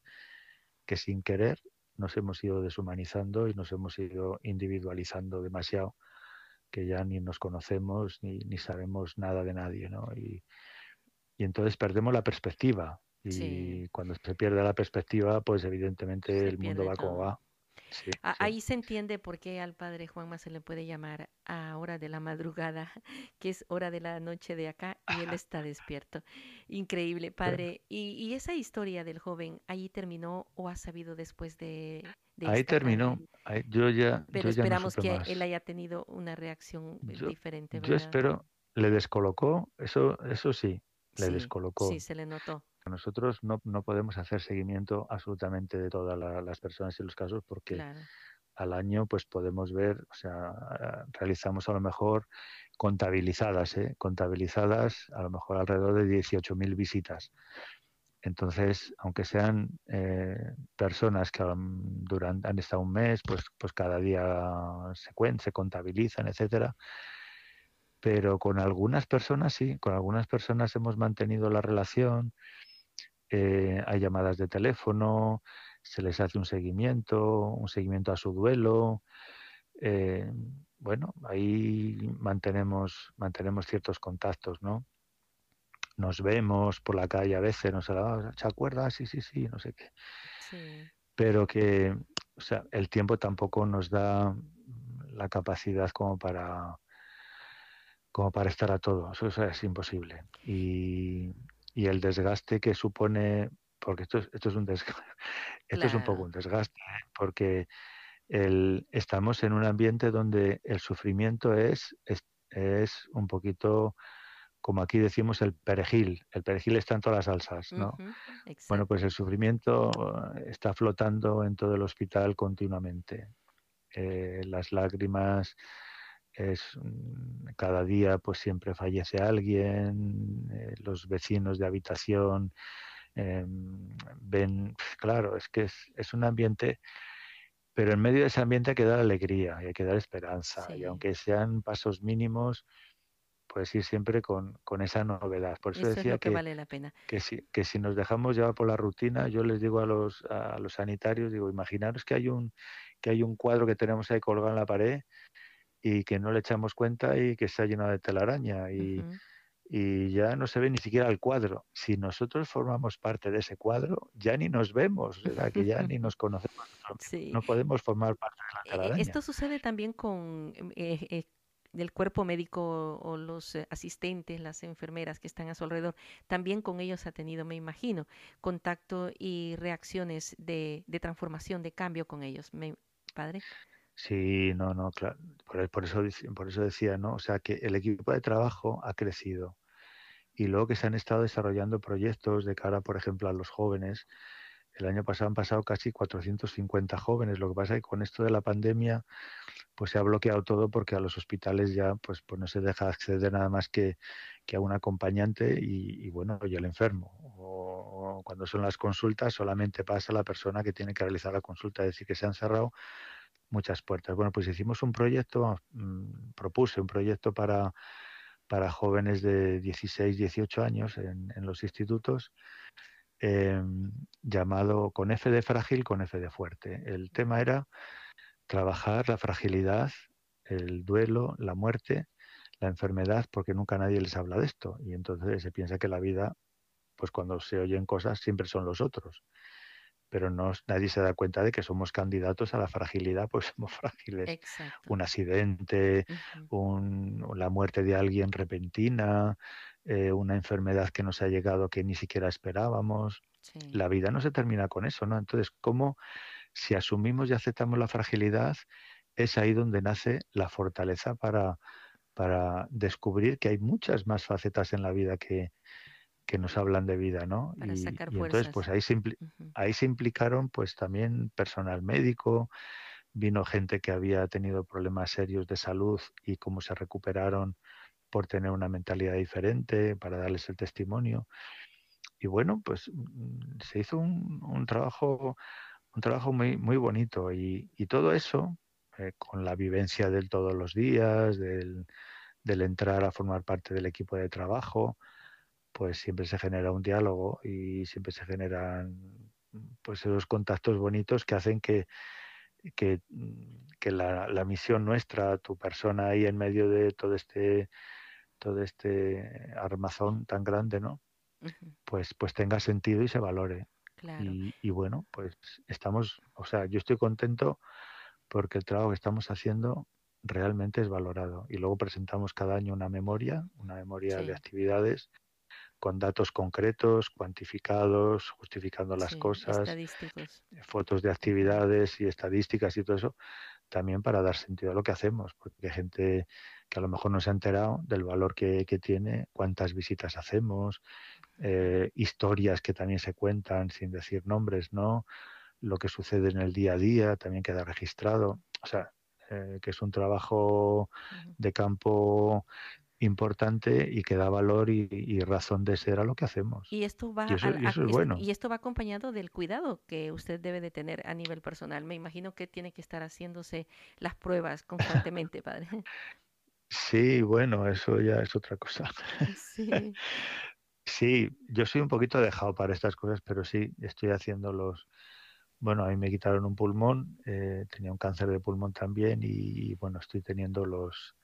que sin querer nos hemos ido deshumanizando y nos hemos ido individualizando demasiado, que ya ni nos conocemos ni, ni sabemos nada de nadie, ¿no? Y, y entonces perdemos la perspectiva. Y cuando se pierde la perspectiva, pues evidentemente el mundo va como va. Ahí se entiende por qué al padre Juanma se le puede llamar a hora de la madrugada, que es hora de la noche de acá, y él está despierto. Increíble, padre. ¿Y, esa historia del joven, ahí terminó o ha sabido después de... ahí terminó. yo ya... Pero esperamos que él haya tenido una reacción diferente. Yo espero, le descolocó, eso, eso sí, le descolocó. Sí, se le notó. Nosotros no, no podemos hacer seguimiento absolutamente de todas las personas y los casos porque al año pues podemos ver, o sea, realizamos a lo mejor contabilizadas, ¿eh? contabilizadas a lo mejor alrededor de 18.000 visitas. Entonces, aunque sean eh, personas que durante, han estado un mes, pues, pues cada día se, se contabilizan, etcétera, pero con algunas personas sí, con algunas personas hemos mantenido la relación, eh, hay llamadas de teléfono, se les hace un seguimiento, un seguimiento a su duelo. Eh, bueno, ahí mantenemos, mantenemos ciertos contactos, ¿no? Nos vemos por la calle a veces, nos hablamos, ¿se acuerda? Sí, sí, sí, no sé qué. Pero que, o sea, el tiempo tampoco nos da la capacidad como para como para estar a todo. Eso, es imposible. Y, el desgaste que supone, porque esto es, esto es un desgaste, esto es un poco un desgaste, ¿eh? porque el, estamos en un ambiente donde el sufrimiento es, es, un poquito como aquí decimos el perejil, el perejil está en todas las salsas, ¿no? bueno, pues el sufrimiento está flotando en todo el hospital continuamente. Eh, las lágrimas, es mm, cada día pues siempre fallece alguien, eh, los vecinos de habitación em, ven, claro, es que es, un ambiente, pero en medio de ese ambiente hay que dar alegría y hay que dar esperanza, y aunque sean pasos mínimos, pues ir siempre con, esa novedad. Por eso, decía que, vale la pena. Que si, que si nos dejamos llevar por la rutina, yo les digo a los, a los sanitarios, digo, imaginaros que hay un que hay un cuadro que tenemos ahí colgado en la pared y que no le echamos cuenta y que se ha llenado de telaraña y, y ya no se ve ni siquiera el cuadro. Si nosotros formamos parte de ese cuadro, ya ni nos vemos, o que ya ni nos conocemos. No podemos formar parte de la e, telaraña. Esto sucede también con em, eh, eh, el cuerpo médico o los eh, asistentes, las enfermeras que están a su alrededor, también con ellos ha tenido, me imagino, contacto y reacciones de, de transformación, de cambio con ellos, me, padre. Sí, no, no, claro. Por, eso, por eso decía, ¿no? O sea, que el equipo de trabajo ha crecido. Y luego que se han estado desarrollando proyectos de cara, por ejemplo, a los jóvenes. El año pasado han pasado casi 450 jóvenes. Lo que pasa es que con esto de la pandemia, pues se ha bloqueado todo porque a los hospitales ya, pues, pues no se deja acceder nada más que, que a un acompañante y, bueno, y el enfermo. O, o, cuando son las consultas, solamente pasa la persona que tiene que realizar la consulta. Es decir, que se han cerrado muchas puertas. Bueno, pues hicimos un proyecto, mm, propuse un proyecto para, para jóvenes de 16, 18 años en, los institutos, em, llamado con F de frágil, con F de fuerte. El tema era trabajar la fragilidad, el duelo, la muerte, la enfermedad, porque nunca nadie les habla de esto. Y entonces se piensa que la vida, pues cuando se oyen cosas, siempre son los otros pero no, nadie se da cuenta de que somos candidatos a la fragilidad, pues somos frágiles. Un accidente, la muerte de alguien repentina, eh, una enfermedad que nos ha llegado que ni siquiera esperábamos. La vida no se termina con eso, ¿no? Entonces, ¿cómo si asumimos y aceptamos la fragilidad, es ahí donde nace la fortaleza para, para descubrir que hay muchas más facetas en la vida que, que nos hablan de vida, ¿no? y, entonces, pues ahí se, ahí se implicaron, pues también personal médico, vino gente que había tenido problemas serios de salud y cómo se recuperaron por tener una mentalidad diferente, para darles el testimonio. Y bueno, pues mm, se hizo un, trabajo, un trabajo muy, muy bonito y, todo eso, eh, con la vivencia del todos los días, del, del entrar a formar parte del equipo de trabajo, pues siempre se genera un diálogo y siempre se generan pues esos contactos bonitos que hacen que, que, la, misión nuestra, tu persona ahí en medio de todo este todo este armazón tan grande, ¿no? Pues pues tenga sentido y se valore. Y, y, bueno, pues estamos, o sea, yo estoy contento porque el trabajo que estamos haciendo realmente es valorado. Y luego presentamos cada año una memoria, una memoria de actividades con datos concretos, cuantificados, justificando las cosas, fotos de actividades y estadísticas y todo eso, también para dar sentido a lo que hacemos, porque hay gente que a lo mejor no se ha enterado del valor que, tiene, cuántas visitas hacemos, eh, historias que también se cuentan sin decir nombres, ¿no? Lo que sucede en el día a día también queda registrado. O sea, eh, que es un trabajo de campo importante y que da valor y, razón de ser a lo que hacemos. Y esto va bueno. y esto va acompañado del cuidado que usted debe de tener a nivel personal. Me imagino que tiene que estar haciéndose las pruebas constantemente, padre. Sí, bueno, eso ya es otra cosa. Sí. sí, yo soy un poquito dejado para estas cosas, pero sí, estoy haciendo los, bueno, a mí me quitaron un pulmón, eh, tenía un cáncer de pulmón también y, bueno, estoy teniendo los,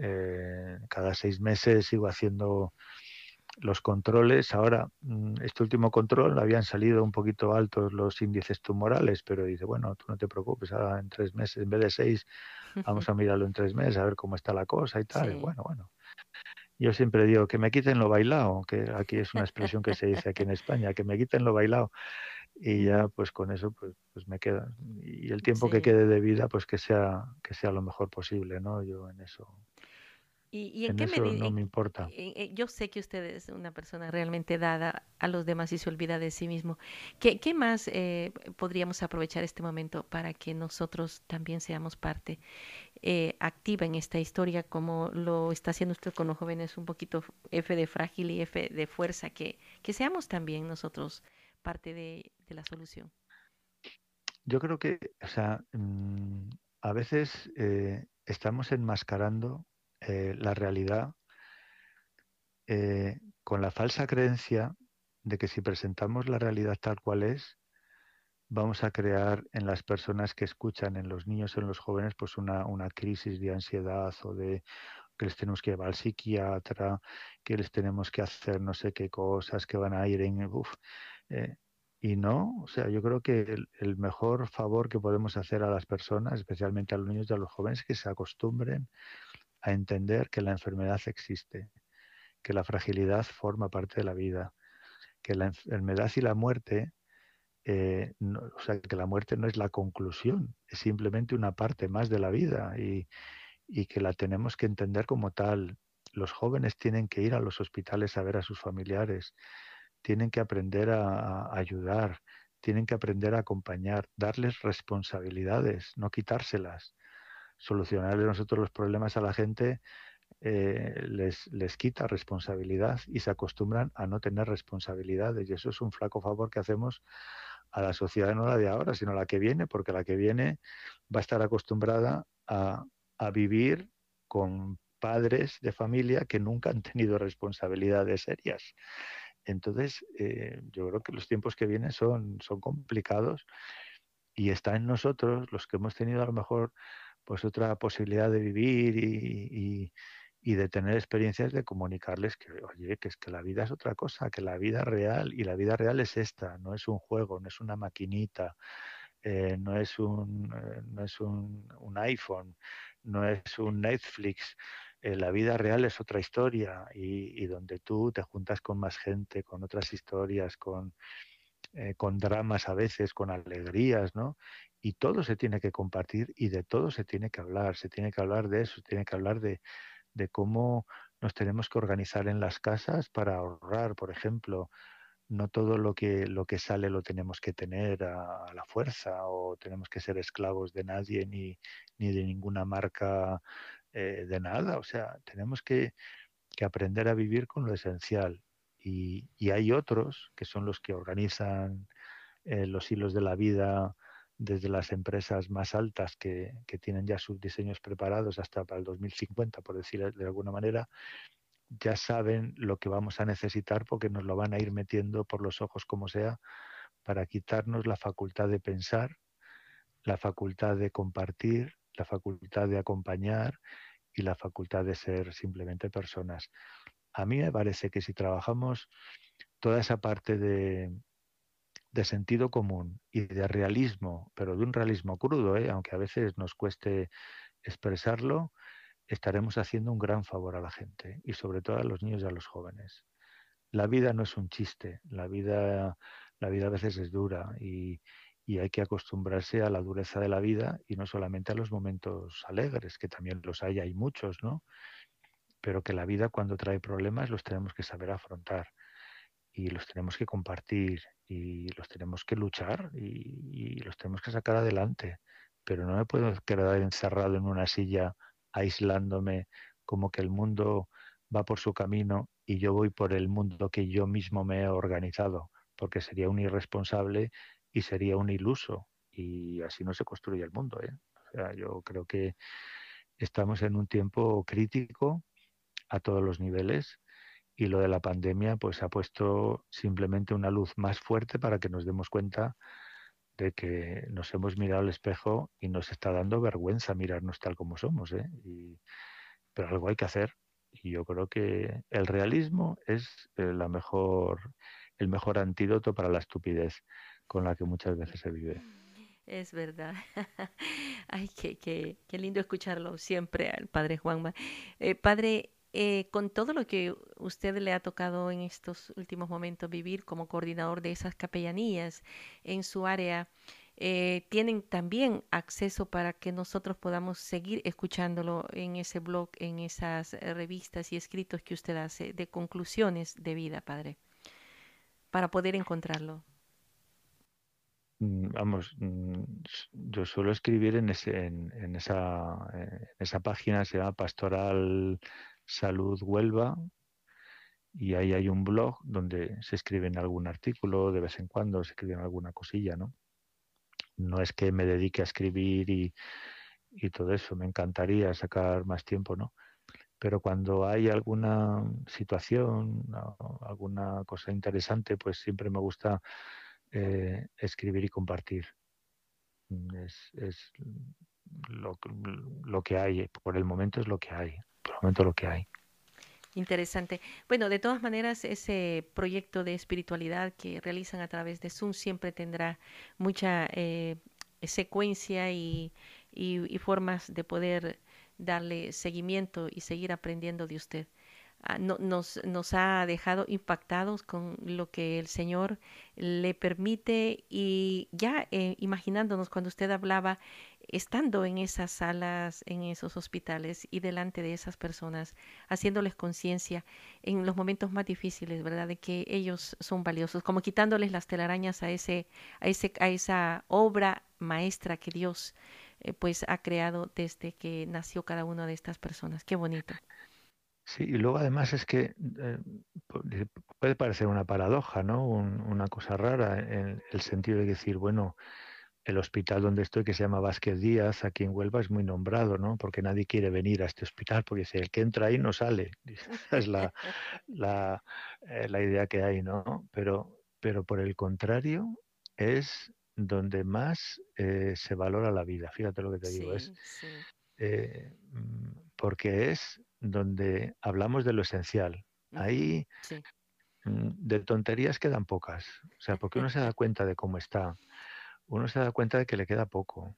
eh, cada seis meses sigo haciendo los controles. Ahora, mm, este último control habían salido un poquito altos los índices tumorales, pero dice, bueno, tú no te preocupes, ahora en tres meses, en vez de seis, vamos a mirarlo en tres meses, a ver cómo está la cosa y tal. bueno, bueno. Yo siempre digo que me quiten lo bailado, que aquí es una expresión que se dice aquí en España, que me quiten lo bailado y ya pues con eso pues, pues me queda y el tiempo que quede de vida pues que sea que sea lo mejor posible no yo en eso ¿Y, en, qué eso no me importa. yo sé que usted es una persona realmente dada a los demás y se olvida de sí mismo. ¿Qué, qué más eh, podríamos aprovechar este momento para que nosotros también seamos parte eh, activa en esta historia, como lo está haciendo usted con los jóvenes, un poquito F de frágil y F de fuerza, que, que seamos también nosotros parte de, la solución? Yo creo que, o sea, mm, a veces eh, estamos enmascarando eh, la realidad eh, con la falsa creencia de que si presentamos la realidad tal cual es, vamos a crear en las personas que escuchan, en los niños, en los jóvenes, pues una, una crisis de ansiedad o de que les tenemos que llevar al psiquiatra, que les tenemos que hacer no sé qué cosas, que van a ir en... Uf, eh, y no, o sea, yo creo que el, mejor favor que podemos hacer a las personas, especialmente a los niños y a los jóvenes, es que se acostumbren a entender que la enfermedad existe, que la fragilidad forma parte de la vida, que la enfermedad y la muerte, eh, o sea, que la muerte no es la conclusión, es simplemente una parte más de la vida y que la tenemos que entender como tal. Los jóvenes tienen que ir a los hospitales a ver a sus familiares tienen que aprender a, ayudar, tienen que aprender a acompañar, darles responsabilidades, no quitárselas. Solucionarle nosotros los problemas a la gente eh, les, les quita responsabilidad y se acostumbran a no tener responsabilidades. Y eso es un flaco favor que hacemos a la sociedad, no la de ahora, sino la que viene, porque la que viene va a estar acostumbrada a, a vivir con padres de familia que nunca han tenido responsabilidades serias. Entonces, eh, yo creo que los tiempos que vienen son, son complicados y está en nosotros, los que hemos tenido a lo mejor pues otra posibilidad de vivir y, y, de tener experiencias de comunicarles que, oye, que es que la vida es otra cosa, que la vida real, y la vida real es esta, no es un juego, no es una maquinita, eh, no es, un, eh, no es un, un iPhone, no es un Netflix, eh, la vida real es otra historia y, donde tú te juntas con más gente, con otras historias, con, con dramas a veces, con alegrías, ¿no? Y todo se tiene que compartir y de todo se tiene que hablar, se tiene que hablar de eso, se tiene que hablar de, de cómo nos tenemos que organizar en las casas para ahorrar, por ejemplo, no todo lo que lo que sale lo tenemos que tener a, la fuerza o tenemos que ser esclavos de nadie ni, ni de ninguna marca eh, de nada. O sea, tenemos que, aprender a vivir con lo esencial. Y, hay otros que son los que organizan eh, los hilos de la vida desde las empresas más altas que, tienen ya sus diseños preparados hasta para el 2050, por decir de alguna manera, ya saben lo que vamos a necesitar porque nos lo van a ir metiendo por los ojos como sea para quitarnos la facultad de pensar, la facultad de compartir, la facultad de acompañar y la facultad de ser simplemente personas. A mí me parece que si trabajamos toda esa parte de, de sentido común y de realismo, pero de un realismo crudo, ¿eh? aunque a veces nos cueste expresarlo, estaremos haciendo un gran favor a la gente y sobre todo a los niños y a los jóvenes. La vida no es un chiste, la vida, la vida a veces es dura y, y hay que acostumbrarse a la dureza de la vida y no solamente a los momentos alegres, que también los hay, hay muchos, ¿no? Pero que la vida cuando trae problemas los tenemos que saber afrontar y los tenemos que compartir y los tenemos que luchar y, los tenemos que sacar adelante. Pero no me puedo quedar encerrado en una silla aislándome como que el mundo va por su camino y yo voy por el mundo que yo mismo me he organizado, porque sería un irresponsable y sería un iluso y así no se construye el mundo. ¿eh? O sea, yo creo que estamos en un tiempo crítico a todos los niveles y lo de la pandemia pues ha puesto simplemente una luz más fuerte para que nos demos cuenta de que nos hemos mirado al espejo y nos está dando vergüenza mirarnos tal como somos, ¿eh? pero algo hay que hacer. Y yo creo que el realismo es eh, la mejor, el mejor antídoto para la estupidez con la que muchas veces se vive. Es verdad. Ay, qué, qué, qué lindo escucharlo siempre al padre Juanma. Eh, padre, eh, con todo lo que usted le ha tocado en estos últimos momentos vivir como coordinador de esas capellanías en su área, eh, tienen también acceso para que nosotros podamos seguir escuchándolo en ese blog, en esas eh, revistas y escritos que usted hace de conclusiones de vida, padre, para poder encontrarlo. Mm, vamos, mm, yo suelo escribir en, esa, en esa página, se llama Pastoral Salud Huelva y ahí hay un blog donde se escriben algún artículo, de vez en cuando se escriben alguna cosilla, ¿no? No es que me dedique a escribir y, y todo eso, me encantaría sacar más tiempo, ¿no? Pero cuando hay alguna situación, alguna cosa interesante, pues siempre me gusta eh, escribir y compartir. Es, es lo, lo, que hay, por el momento es lo que hay momento lo que hay. Interesante. Bueno, de todas maneras, ese proyecto de espiritualidad que realizan a través de Zoom siempre tendrá mucha eh, secuencia y, y, formas de poder darle seguimiento y seguir aprendiendo de usted. Ah, no, nos, nos ha dejado impactados con lo que el Señor le permite y ya eh, imaginándonos cuando usted hablaba estando en esas salas, en esos hospitales y delante de esas personas, haciéndoles conciencia en los momentos más difíciles, ¿verdad? De que ellos son valiosos, como quitándoles las telarañas a ese, a ese, a esa obra maestra que Dios eh, pues ha creado desde que nació cada una de estas personas. Qué bonito. Sí, y luego además es que eh, puede parecer una paradoja, ¿no? una cosa rara en el sentido de decir, bueno, el hospital donde estoy, que se llama Vázquez Díaz, aquí en Huelva, es muy nombrado, ¿no? Porque nadie quiere venir a este hospital, porque si el que entra ahí no sale. Esa es la, la, eh, la, idea que hay, ¿no? Pero, pero por el contrario, es donde más eh, se valora la vida. Fíjate lo que te digo. Es, eh, mm, porque es donde hablamos de lo esencial. Ahí mm, de tonterías quedan pocas. O sea, porque uno se da cuenta de cómo está uno se da cuenta de que le queda poco.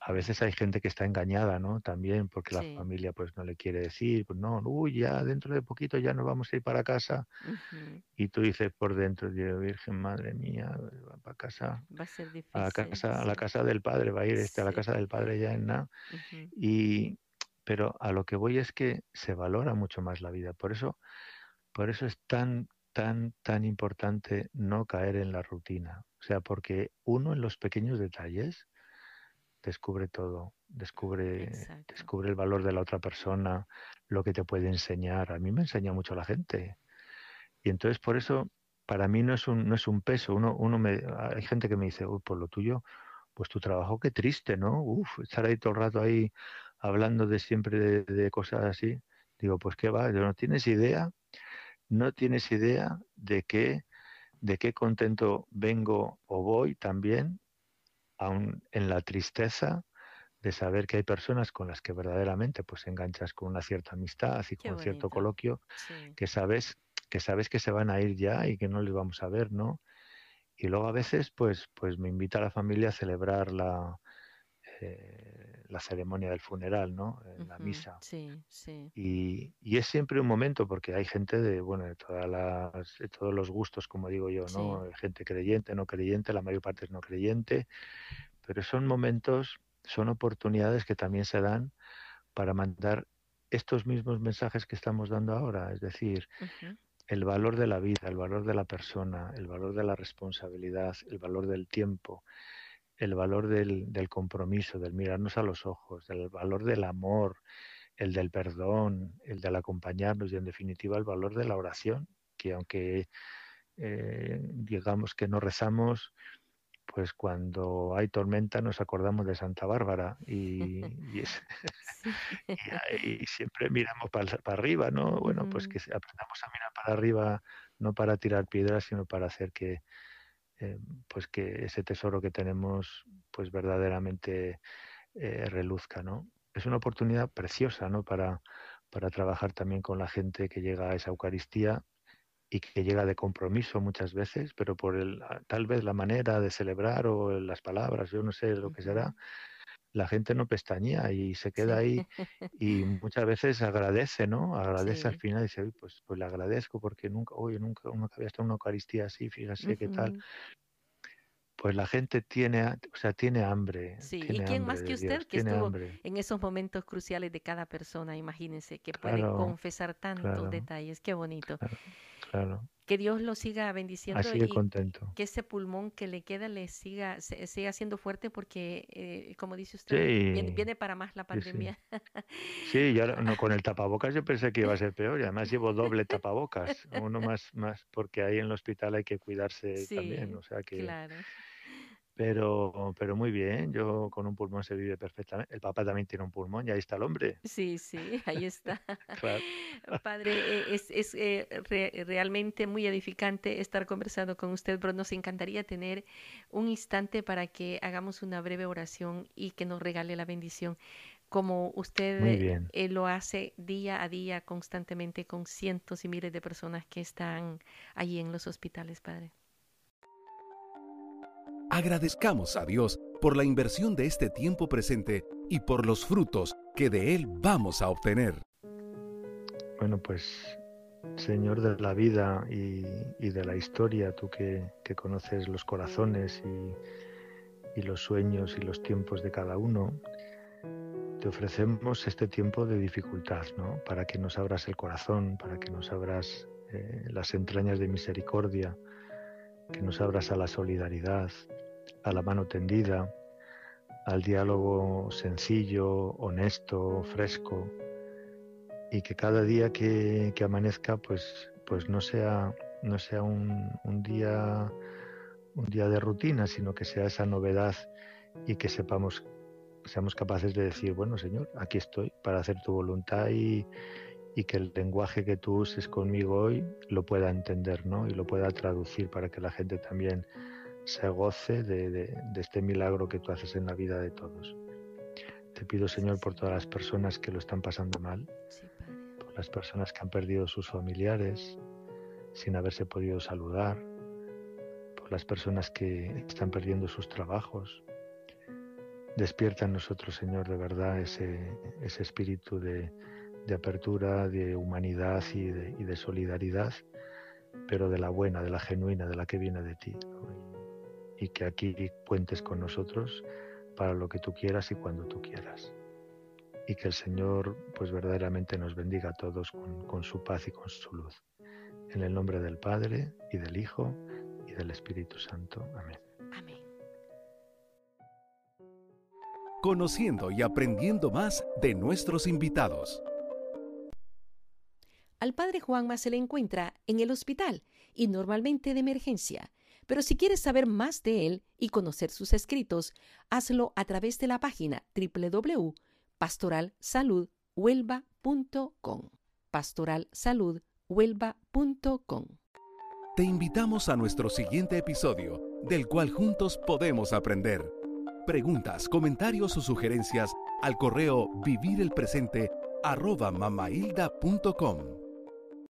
A veces hay gente que está engañada, ¿no? También porque la familia pues no le quiere decir, pues no, uy, ya dentro de poquito ya nos vamos a ir para casa. Y tú dices por dentro, Dios Virgen, madre mía, va para casa. Va a ser difícil. A la casa, a la casa del padre, va a ir este, a la casa del padre ya en nada. Y pero a lo que voy es que se valora mucho más la vida. Por eso, por eso es tan, tan, tan importante no caer en la rutina. O sea, porque uno en los pequeños detalles descubre todo, descubre, descubre el valor de la otra persona, lo que te puede enseñar. A mí me enseña mucho la gente. Y entonces por eso para mí no es un, no es un peso. Uno, uno me, hay gente que me dice, Uy, por lo tuyo, pues tu trabajo qué triste, ¿no? Uf, estar ahí todo el rato ahí hablando de siempre de, cosas así. Digo, pues qué va, no tienes idea, no tienes idea de qué, de qué contento vengo o voy también, aún en la tristeza de saber que hay personas con las que verdaderamente pues enganchas con una cierta amistad y con cierto coloquio, que sabes que sabes que se van a ir ya y que no les vamos a ver, ¿no? Y luego a veces, pues, pues me invita a la familia a celebrar la, eh, la ceremonia del funeral, ¿no? la misa. Sí, sí. Y, y, es siempre un momento porque hay gente de, bueno, de, todas las, de todos los gustos, como digo yo, ¿no? Gente creyente, no creyente, la mayor parte es no creyente, pero son momentos, son oportunidades que también se dan para mandar estos mismos mensajes que estamos dando ahora, es decir, el valor de la vida, el valor de la persona, el valor de la responsabilidad, el valor del tiempo, el valor del, compromiso, del mirarnos a los ojos, el valor del amor, el del perdón, el del acompañarnos y en definitiva el valor de la oración, que aunque eh, digamos que no rezamos, pues cuando hay tormenta nos acordamos de Santa Bárbara y, y, siempre miramos para, arriba, ¿no? Bueno, pues que aprendamos a mirar para arriba, no para tirar piedras, sino para hacer que, eh, pues que ese tesoro que tenemos, pues verdaderamente eh, reluzca, ¿no? Es una oportunidad preciosa, ¿no? Para, para trabajar también con la gente que llega a esa Eucaristía y que llega de compromiso muchas veces, pero por el, tal vez la manera de celebrar o las palabras, yo no sé lo que será, la gente no pestañea y se queda ahí y muchas veces agradece, ¿no? Agradece al final y dice, pues, pues le agradezco porque nunca, oye, nunca, nunca había estado en una Eucaristía así, fíjese qué tal pues la gente tiene, o sea, tiene hambre. Sí, y quién más que usted que estuvo en esos momentos cruciales de cada persona, imagínense, que puede confesar tantos detalles, qué bonito. Claro, Que Dios lo siga bendiciendo Así y contento. que ese pulmón que le queda le siga, siga siendo fuerte porque, eh, como dice usted, viene, para más la pandemia. Sí, ya no, con el tapabocas yo pensé que iba a ser peor y además llevo doble tapabocas, uno más, más porque ahí en el hospital hay que cuidarse también, o sea que... Claro. Pero, pero muy bien, yo con un pulmón se vive perfectamente. El Papa también tiene un pulmón y ahí está el hombre. Sí, sí, ahí está. Padre, es, es eh, realmente muy edificante estar conversando con usted, pero nos encantaría tener un instante para que hagamos una breve oración y que nos regale la bendición como usted eh, lo hace día a día constantemente con cientos y miles de personas que están allí en los hospitales, Padre. Agradezcamos a Dios por la inversión de este tiempo presente y por los frutos que de Él vamos a obtener. Bueno, pues Señor de la vida y, de la historia, tú que, conoces los corazones y, los sueños y los tiempos de cada uno, te ofrecemos este tiempo de dificultad, ¿no? Para que nos abras el corazón, para que nos abras eh, las entrañas de misericordia, que nos abras a la solidaridad, a la mano tendida, al diálogo sencillo, honesto, fresco, y que cada día que, amanezca pues, pues no sea, no sea un, día, un día de rutina, sino que sea esa novedad y que sepamos, seamos capaces de decir, bueno Señor, aquí estoy para hacer tu voluntad y, y que el lenguaje que tú uses conmigo hoy lo pueda entender ¿no? y lo pueda traducir para que la gente también se goce de, este milagro que tú haces en la vida de todos. Te pido, Señor, por todas las personas que lo están pasando mal, por las personas que han perdido sus familiares sin haberse podido saludar, por las personas que están perdiendo sus trabajos. Despierta en nosotros, Señor, de verdad ese, ese espíritu de, de apertura, de humanidad y de, solidaridad, pero de la buena, de la genuina, de la que viene de ti. Y que aquí cuentes con nosotros para lo que tú quieras y cuando tú quieras. Y que el Señor pues verdaderamente nos bendiga a todos con, con su paz y con su luz. En el nombre del Padre y del Hijo y del Espíritu Santo. Amén. Amén. Conociendo y aprendiendo más de nuestros invitados. Al padre Juanma se le encuentra en el hospital y normalmente de emergencia, Pero si quieres saber más de él y conocer sus escritos, hazlo a través de la página www.pastoralsaludhuelva.com. pastoralsaludhuelva.com. Te invitamos a nuestro siguiente episodio, del cual juntos podemos aprender. Preguntas, comentarios o sugerencias al correo vivirelpresente arroba mamailda.com.